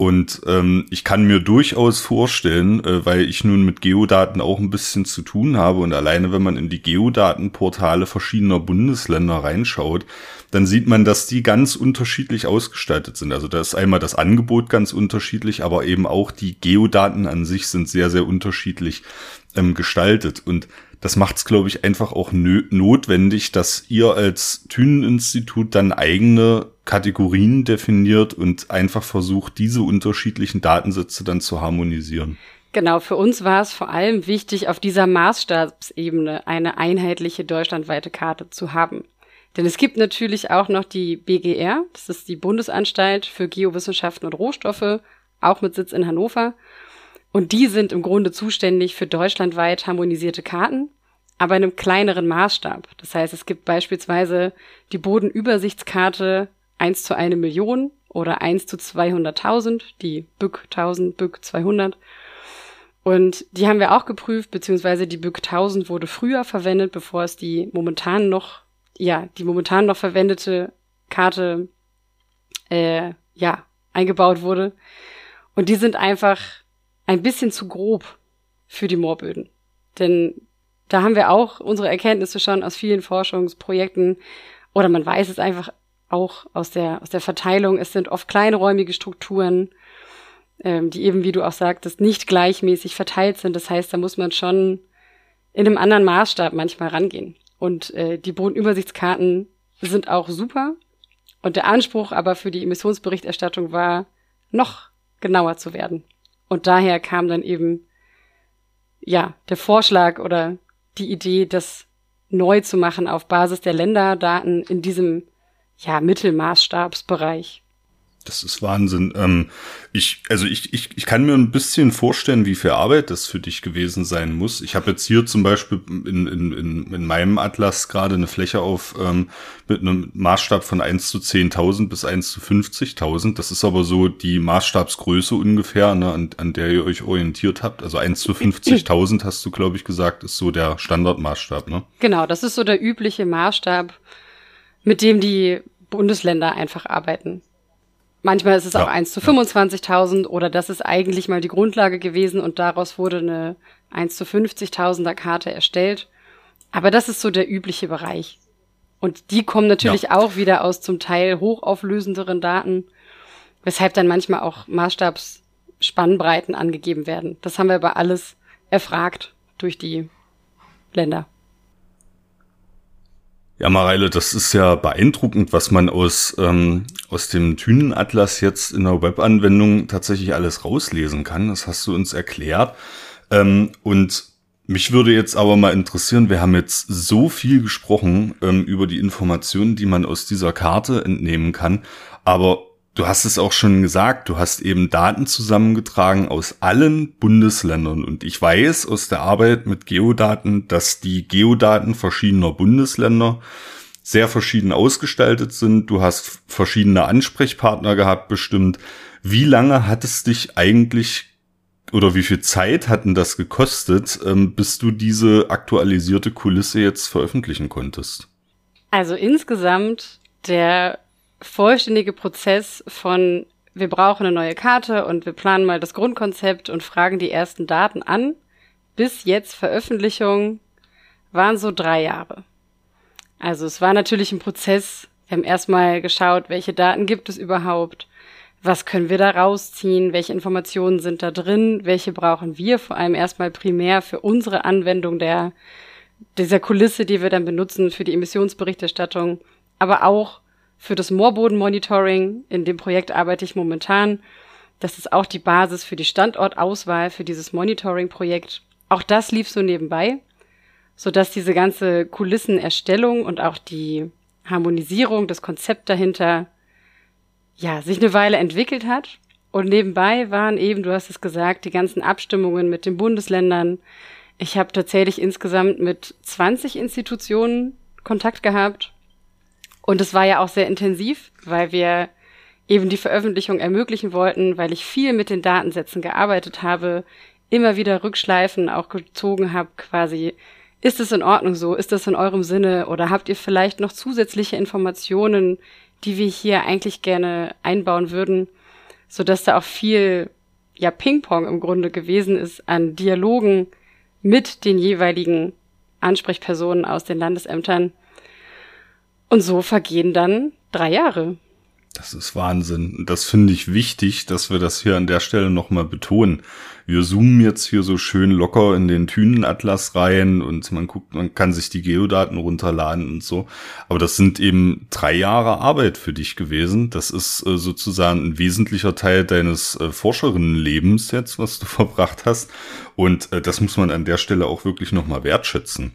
Speaker 1: Und ähm, ich kann mir durchaus vorstellen, äh, weil ich nun mit Geodaten auch ein bisschen zu tun habe und alleine wenn man in die Geodatenportale verschiedener Bundesländer reinschaut, dann sieht man, dass die ganz unterschiedlich ausgestaltet sind. Also da ist einmal das Angebot ganz unterschiedlich, aber eben auch die Geodaten an sich sind sehr, sehr unterschiedlich ähm, gestaltet. Und das macht es, glaube ich, einfach auch notwendig, dass ihr als Thünen-Institut dann eigene Kategorien definiert und einfach versucht, diese unterschiedlichen Datensätze dann zu harmonisieren.
Speaker 2: Genau, für uns war es vor allem wichtig, auf dieser Maßstabsebene eine einheitliche deutschlandweite Karte zu haben. Denn es gibt natürlich auch noch die BGR, das ist die Bundesanstalt für Geowissenschaften und Rohstoffe, auch mit Sitz in Hannover. Und die sind im Grunde zuständig für deutschlandweit harmonisierte Karten, aber in einem kleineren Maßstab. Das heißt, es gibt beispielsweise die Bodenübersichtskarte 1 zu 1 Million oder 1 zu 200.000, die BÜK 1000, BÜK 200. Und die haben wir auch geprüft, beziehungsweise die BÜK 1000 wurde früher verwendet, bevor es die momentan noch, ja, die momentan noch verwendete Karte, äh, ja, eingebaut wurde. Und die sind einfach ein bisschen zu grob für die Moorböden. Denn da haben wir auch unsere Erkenntnisse schon aus vielen Forschungsprojekten oder man weiß es einfach auch aus der, aus der Verteilung. Es sind oft kleinräumige Strukturen, ähm, die eben, wie du auch sagtest, nicht gleichmäßig verteilt sind. Das heißt, da muss man schon in einem anderen Maßstab manchmal rangehen. Und äh, die Bodenübersichtskarten sind auch super. Und der Anspruch aber für die Emissionsberichterstattung war, noch genauer zu werden. Und daher kam dann eben, ja, der Vorschlag oder die Idee, das neu zu machen auf Basis der Länderdaten in diesem, ja, Mittelmaßstabsbereich.
Speaker 1: Das ist Wahnsinn. Ähm, ich, also ich, ich, ich kann mir ein bisschen vorstellen, wie viel Arbeit das für dich gewesen sein muss. Ich habe jetzt hier zum Beispiel in, in, in, in meinem Atlas gerade eine Fläche auf ähm, mit einem Maßstab von 1 zu 10.000 bis 1 zu 50.000. Das ist aber so die Maßstabsgröße ungefähr, ne, an, an der ihr euch orientiert habt. Also 1 zu 50.000 hast du, glaube ich, gesagt, ist so der Standardmaßstab. Ne?
Speaker 2: Genau, das ist so der übliche Maßstab, mit dem die Bundesländer einfach arbeiten. Manchmal ist es ja. auch 1 zu 25.000 oder das ist eigentlich mal die Grundlage gewesen und daraus wurde eine 1 zu 50.000er Karte erstellt. Aber das ist so der übliche Bereich. Und die kommen natürlich ja. auch wieder aus zum Teil hochauflösenderen Daten, weshalb dann manchmal auch Maßstabsspannbreiten angegeben werden. Das haben wir aber alles erfragt durch die Länder.
Speaker 1: Ja, Mareile, das ist ja beeindruckend, was man aus, ähm, aus dem Thünenatlas jetzt in der Webanwendung tatsächlich alles rauslesen kann. Das hast du uns erklärt. Ähm, und mich würde jetzt aber mal interessieren, wir haben jetzt so viel gesprochen ähm, über die Informationen, die man aus dieser Karte entnehmen kann. Aber Du hast es auch schon gesagt, du hast eben Daten zusammengetragen aus allen Bundesländern. Und ich weiß aus der Arbeit mit Geodaten, dass die Geodaten verschiedener Bundesländer sehr verschieden ausgestaltet sind. Du hast verschiedene Ansprechpartner gehabt, bestimmt. Wie lange hat es dich eigentlich oder wie viel Zeit hatten das gekostet, ähm, bis du diese aktualisierte Kulisse jetzt veröffentlichen konntest?
Speaker 2: Also insgesamt der vollständige Prozess von wir brauchen eine neue Karte und wir planen mal das Grundkonzept und fragen die ersten Daten an, bis jetzt Veröffentlichung waren so drei Jahre. Also es war natürlich ein Prozess. Wir haben erstmal geschaut, welche Daten gibt es überhaupt, was können wir da rausziehen, welche Informationen sind da drin, welche brauchen wir vor allem erstmal primär für unsere Anwendung der, dieser Kulisse, die wir dann benutzen für die Emissionsberichterstattung aber auch für das Moorbodenmonitoring. In dem Projekt arbeite ich momentan. Das ist auch die Basis für die Standortauswahl für dieses Monitoring-Projekt. Auch das lief so nebenbei, sodass diese ganze Kulissenerstellung und auch die Harmonisierung, das Konzept dahinter, ja, sich eine Weile entwickelt hat. Und nebenbei waren eben, du hast es gesagt, die ganzen Abstimmungen mit den Bundesländern. Ich habe tatsächlich insgesamt mit 20 Institutionen Kontakt gehabt und es war ja auch sehr intensiv, weil wir eben die Veröffentlichung ermöglichen wollten, weil ich viel mit den Datensätzen gearbeitet habe, immer wieder Rückschleifen auch gezogen habe, quasi, ist es in Ordnung so, ist das in eurem Sinne? Oder habt ihr vielleicht noch zusätzliche Informationen, die wir hier eigentlich gerne einbauen würden, so dass da auch viel ja Ping-Pong im Grunde gewesen ist an Dialogen mit den jeweiligen Ansprechpersonen aus den Landesämtern, und so vergehen dann drei Jahre.
Speaker 1: Das ist Wahnsinn. Das finde ich wichtig, dass wir das hier an der Stelle nochmal betonen. Wir zoomen jetzt hier so schön locker in den Thünenatlas rein und man guckt, man kann sich die Geodaten runterladen und so. Aber das sind eben drei Jahre Arbeit für dich gewesen. Das ist äh, sozusagen ein wesentlicher Teil deines äh, Forscherinnenlebens jetzt, was du verbracht hast. Und äh, das muss man an der Stelle auch wirklich nochmal wertschätzen.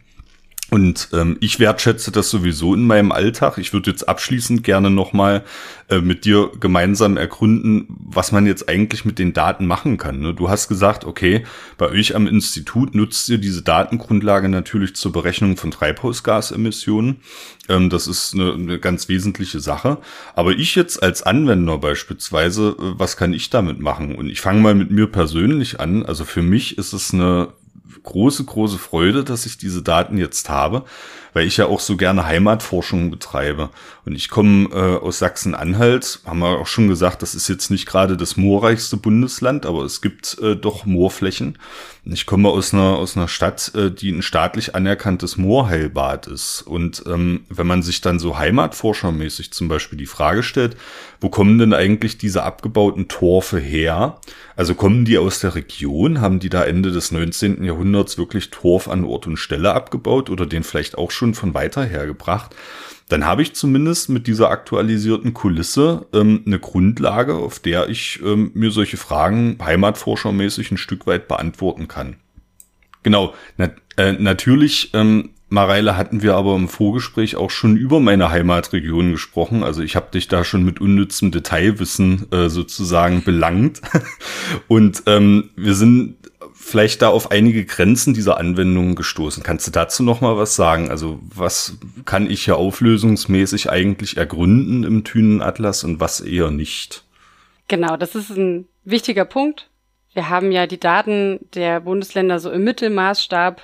Speaker 1: Und ähm, ich wertschätze das sowieso in meinem Alltag. Ich würde jetzt abschließend gerne nochmal äh, mit dir gemeinsam ergründen, was man jetzt eigentlich mit den Daten machen kann. Ne? Du hast gesagt, okay, bei euch am Institut nutzt ihr diese Datengrundlage natürlich zur Berechnung von Treibhausgasemissionen. Ähm, das ist eine, eine ganz wesentliche Sache. Aber ich jetzt als Anwender beispielsweise, äh, was kann ich damit machen? Und ich fange mal mit mir persönlich an. Also für mich ist es eine große, große Freude, dass ich diese Daten jetzt habe, weil ich ja auch so gerne Heimatforschung betreibe. Und ich komme äh, aus Sachsen-Anhalt, haben wir auch schon gesagt, das ist jetzt nicht gerade das moorreichste Bundesland, aber es gibt äh, doch Moorflächen. Ich komme aus einer, aus einer Stadt, äh, die ein staatlich anerkanntes Moorheilbad ist. Und ähm, wenn man sich dann so heimatforschermäßig zum Beispiel die Frage stellt, wo kommen denn eigentlich diese abgebauten Torfe her? Also kommen die aus der Region? Haben die da Ende des 19. Jahrhunderts wirklich Torf an Ort und Stelle abgebaut oder den vielleicht auch schon von weiter her gebracht? Dann habe ich zumindest mit dieser aktualisierten Kulisse ähm, eine Grundlage, auf der ich ähm, mir solche Fragen heimatforschermäßig ein Stück weit beantworten kann. Genau, na, äh, natürlich ähm, Mareile hatten wir aber im Vorgespräch auch schon über meine Heimatregion gesprochen. Also ich habe dich da schon mit unnützem Detailwissen äh, sozusagen belangt. Und ähm, wir sind vielleicht da auf einige Grenzen dieser Anwendungen gestoßen. Kannst du dazu noch mal was sagen? Also was kann ich hier auflösungsmäßig eigentlich ergründen im Thünenatlas und was eher nicht?
Speaker 2: Genau, das ist ein wichtiger Punkt. Wir haben ja die Daten der Bundesländer so im Mittelmaßstab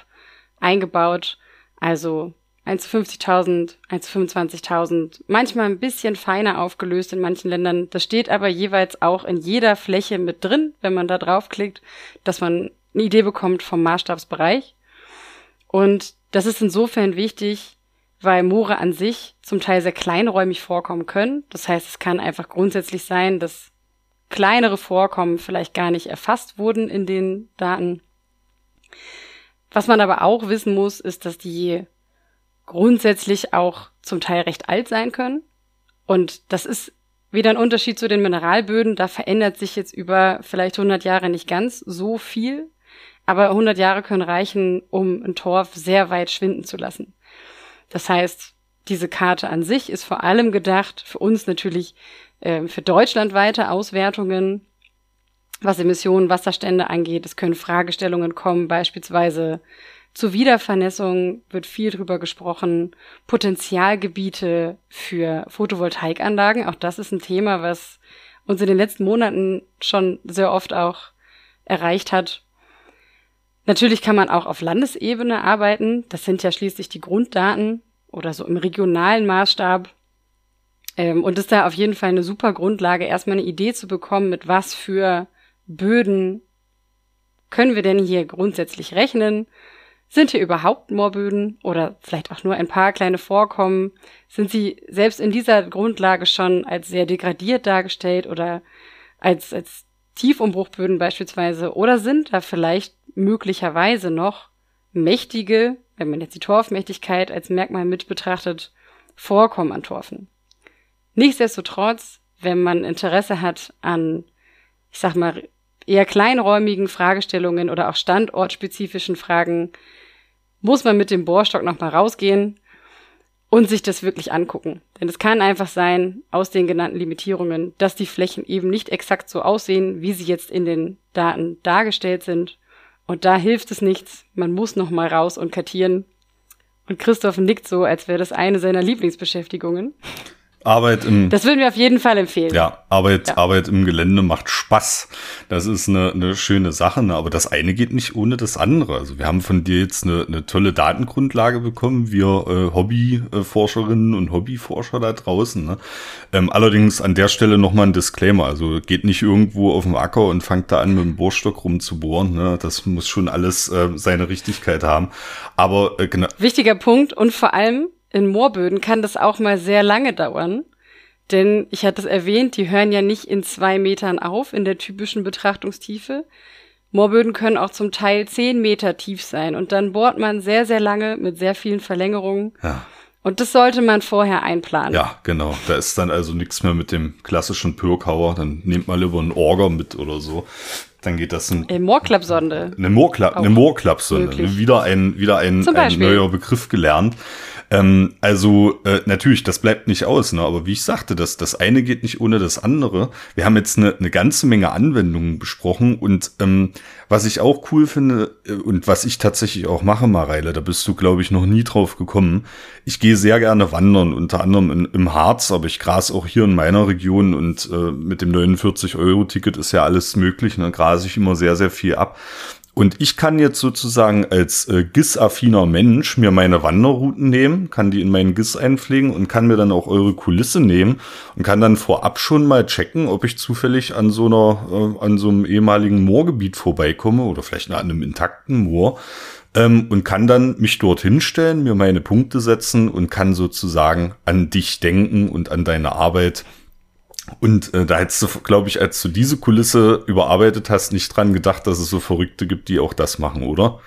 Speaker 2: eingebaut also 1 zu 50.000, 1 zu 25.000, manchmal ein bisschen feiner aufgelöst in manchen Ländern. Das steht aber jeweils auch in jeder Fläche mit drin, wenn man da draufklickt, dass man eine Idee bekommt vom Maßstabsbereich. Und das ist insofern wichtig, weil Moore an sich zum Teil sehr kleinräumig vorkommen können. Das heißt, es kann einfach grundsätzlich sein, dass kleinere Vorkommen vielleicht gar nicht erfasst wurden in den Daten. Was man aber auch wissen muss, ist, dass die grundsätzlich auch zum Teil recht alt sein können. Und das ist wieder ein Unterschied zu den Mineralböden. Da verändert sich jetzt über vielleicht 100 Jahre nicht ganz so viel. Aber 100 Jahre können reichen, um ein Torf sehr weit schwinden zu lassen. Das heißt, diese Karte an sich ist vor allem gedacht, für uns natürlich äh, für deutschlandweite Auswertungen, was Emissionen, Wasserstände angeht. Es können Fragestellungen kommen, beispielsweise zur Wiedervernässung wird viel drüber gesprochen. Potenzialgebiete für Photovoltaikanlagen, auch das ist ein Thema, was uns in den letzten Monaten schon sehr oft auch erreicht hat. Natürlich kann man auch auf Landesebene arbeiten. Das sind ja schließlich die Grunddaten oder so im regionalen Maßstab. Ähm, und ist da auf jeden Fall eine super Grundlage, erstmal eine Idee zu bekommen, mit was für Böden können wir denn hier grundsätzlich rechnen? Sind hier überhaupt Moorböden oder vielleicht auch nur ein paar kleine Vorkommen? Sind sie selbst in dieser Grundlage schon als sehr degradiert dargestellt oder als, als Tiefumbruchböden beispielsweise? Oder sind da vielleicht möglicherweise noch mächtige, wenn man jetzt die Torfmächtigkeit als Merkmal mit betrachtet, vorkommen an Torfen. Nichtsdestotrotz, wenn man Interesse hat an, ich sag mal, eher kleinräumigen Fragestellungen oder auch standortspezifischen Fragen, muss man mit dem Bohrstock nochmal rausgehen und sich das wirklich angucken. Denn es kann einfach sein, aus den genannten Limitierungen, dass die Flächen eben nicht exakt so aussehen, wie sie jetzt in den Daten dargestellt sind. Und da hilft es nichts. Man muss nochmal raus und kartieren. Und Christoph nickt so, als wäre das eine seiner Lieblingsbeschäftigungen.
Speaker 1: Arbeit im.
Speaker 2: Das würden wir auf jeden Fall empfehlen.
Speaker 1: Ja, Arbeit, ja. Arbeit im Gelände macht Spaß. Das ist eine, eine schöne Sache, ne? aber das eine geht nicht ohne das andere. Also wir haben von dir jetzt eine, eine tolle Datengrundlage bekommen, wir äh, Hobbyforscherinnen und Hobbyforscher da draußen. Ne? Ähm, allerdings an der Stelle nochmal ein Disclaimer. Also geht nicht irgendwo auf dem Acker und fangt da an, mit dem Bohrstock rumzubohren. Ne? Das muss schon alles äh, seine Richtigkeit haben. Aber äh, genau.
Speaker 2: Wichtiger Punkt und vor allem in Moorböden kann das auch mal sehr lange dauern. Denn ich hatte es erwähnt, die hören ja nicht in zwei Metern auf in der typischen Betrachtungstiefe. Moorböden können auch zum Teil zehn Meter tief sein und dann bohrt man sehr, sehr lange mit sehr vielen Verlängerungen.
Speaker 1: Ja.
Speaker 2: Und das sollte man vorher einplanen.
Speaker 1: Ja, genau. Da ist dann also nichts mehr mit dem klassischen Pürkauer. Dann nehmt mal lieber einen Orger mit oder so. Dann geht das ein.
Speaker 2: Eine Moorklappsonde.
Speaker 1: Eine Moorklapp, eine Moorklappsonde. Wieder ein, wieder ein, ein neuer Begriff gelernt. Ähm, also äh, natürlich, das bleibt nicht aus, ne? aber wie ich sagte, das, das eine geht nicht ohne das andere. Wir haben jetzt eine, eine ganze Menge Anwendungen besprochen und ähm, was ich auch cool finde äh, und was ich tatsächlich auch mache, Mareile, da bist du, glaube ich, noch nie drauf gekommen. Ich gehe sehr gerne wandern, unter anderem in, im Harz, aber ich gras auch hier in meiner Region und äh, mit dem 49-Euro-Ticket ist ja alles möglich, ne? grase ich immer sehr, sehr viel ab. Und ich kann jetzt sozusagen als äh, GIS-affiner Mensch mir meine Wanderrouten nehmen, kann die in meinen GIS einpflegen und kann mir dann auch eure Kulisse nehmen und kann dann vorab schon mal checken, ob ich zufällig an so einer, äh, an so einem ehemaligen Moorgebiet vorbeikomme oder vielleicht an einem intakten Moor ähm, und kann dann mich dorthin stellen, mir meine Punkte setzen und kann sozusagen an dich denken und an deine Arbeit und äh, da hättest du, glaube ich, als du diese Kulisse überarbeitet hast, nicht dran gedacht, dass es so Verrückte gibt, die auch das machen, oder?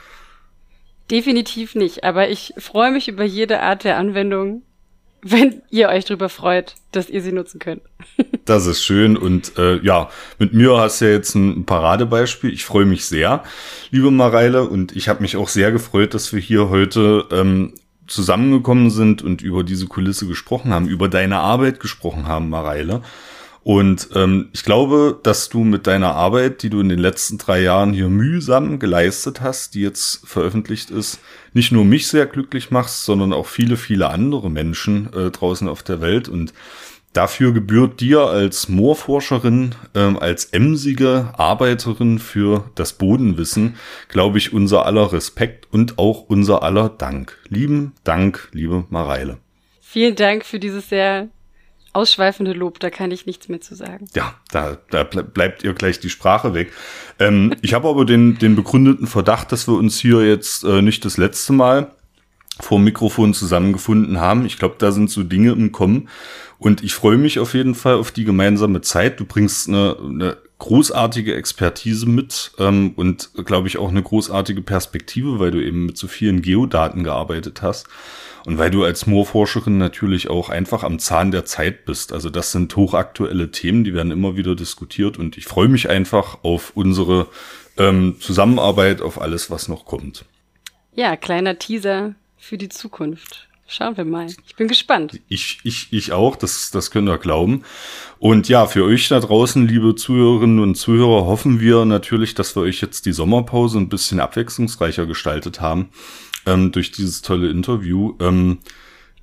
Speaker 2: Definitiv nicht. Aber ich freue mich über jede Art der Anwendung, wenn ihr euch darüber freut, dass ihr sie nutzen könnt.
Speaker 1: das ist schön. Und äh, ja, mit mir hast du ja jetzt ein Paradebeispiel. Ich freue mich sehr, liebe Mareile. Und ich habe mich auch sehr gefreut, dass wir hier heute ähm, zusammengekommen sind und über diese Kulisse gesprochen haben, über deine Arbeit gesprochen haben, Mareile. Und ähm, ich glaube, dass du mit deiner Arbeit, die du in den letzten drei Jahren hier mühsam geleistet hast, die jetzt veröffentlicht ist, nicht nur mich sehr glücklich machst, sondern auch viele, viele andere Menschen äh, draußen auf der Welt. Und Dafür gebührt dir als Moorforscherin, ähm, als emsige Arbeiterin für das Bodenwissen, glaube ich, unser aller Respekt und auch unser aller Dank. Lieben Dank, liebe Mareile.
Speaker 2: Vielen Dank für dieses sehr ausschweifende Lob, da kann ich nichts mehr zu sagen.
Speaker 1: Ja, da, da bleibt ihr gleich die Sprache weg. Ähm, ich habe aber den, den begründeten Verdacht, dass wir uns hier jetzt äh, nicht das letzte Mal vor Mikrofon zusammengefunden haben. Ich glaube, da sind so Dinge im Kommen. Und ich freue mich auf jeden Fall auf die gemeinsame Zeit. Du bringst eine, eine großartige Expertise mit ähm, und, glaube ich, auch eine großartige Perspektive, weil du eben mit so vielen Geodaten gearbeitet hast. Und weil du als Moorforscherin natürlich auch einfach am Zahn der Zeit bist. Also das sind hochaktuelle Themen, die werden immer wieder diskutiert. Und ich freue mich einfach auf unsere ähm, Zusammenarbeit, auf alles, was noch kommt.
Speaker 2: Ja, kleiner Teaser für die Zukunft. Schauen wir mal. Ich bin gespannt.
Speaker 1: Ich, ich, ich auch, das, das könnt ihr glauben. Und ja, für euch da draußen, liebe Zuhörerinnen und Zuhörer, hoffen wir natürlich, dass wir euch jetzt die Sommerpause ein bisschen abwechslungsreicher gestaltet haben ähm, durch dieses tolle Interview. Ähm,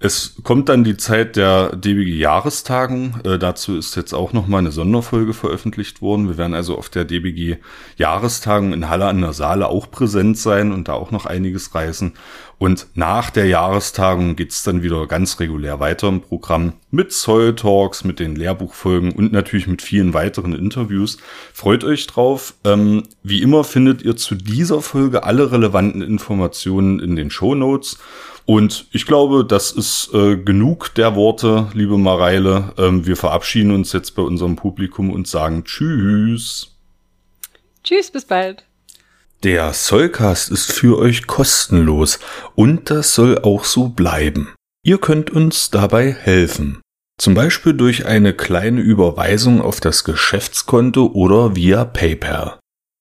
Speaker 1: es kommt dann die Zeit der DBG-Jahrestagung. Äh, dazu ist jetzt auch noch mal eine Sonderfolge veröffentlicht worden. Wir werden also auf der DBG-Jahrestagung in Halle an der Saale auch präsent sein und da auch noch einiges reißen. Und nach der Jahrestagung geht's dann wieder ganz regulär weiter im Programm mit Soil Talks, mit den Lehrbuchfolgen und natürlich mit vielen weiteren Interviews. Freut euch drauf. Ähm, wie immer findet ihr zu dieser Folge alle relevanten Informationen in den Show Notes. Und ich glaube, das ist äh, genug der Worte, liebe Mareile. Ähm, wir verabschieden uns jetzt bei unserem Publikum und sagen Tschüss.
Speaker 2: Tschüss, bis bald.
Speaker 1: Der Sollcast ist für euch kostenlos und das soll auch so bleiben. Ihr könnt uns dabei helfen. Zum Beispiel durch eine kleine Überweisung auf das Geschäftskonto oder via PayPal.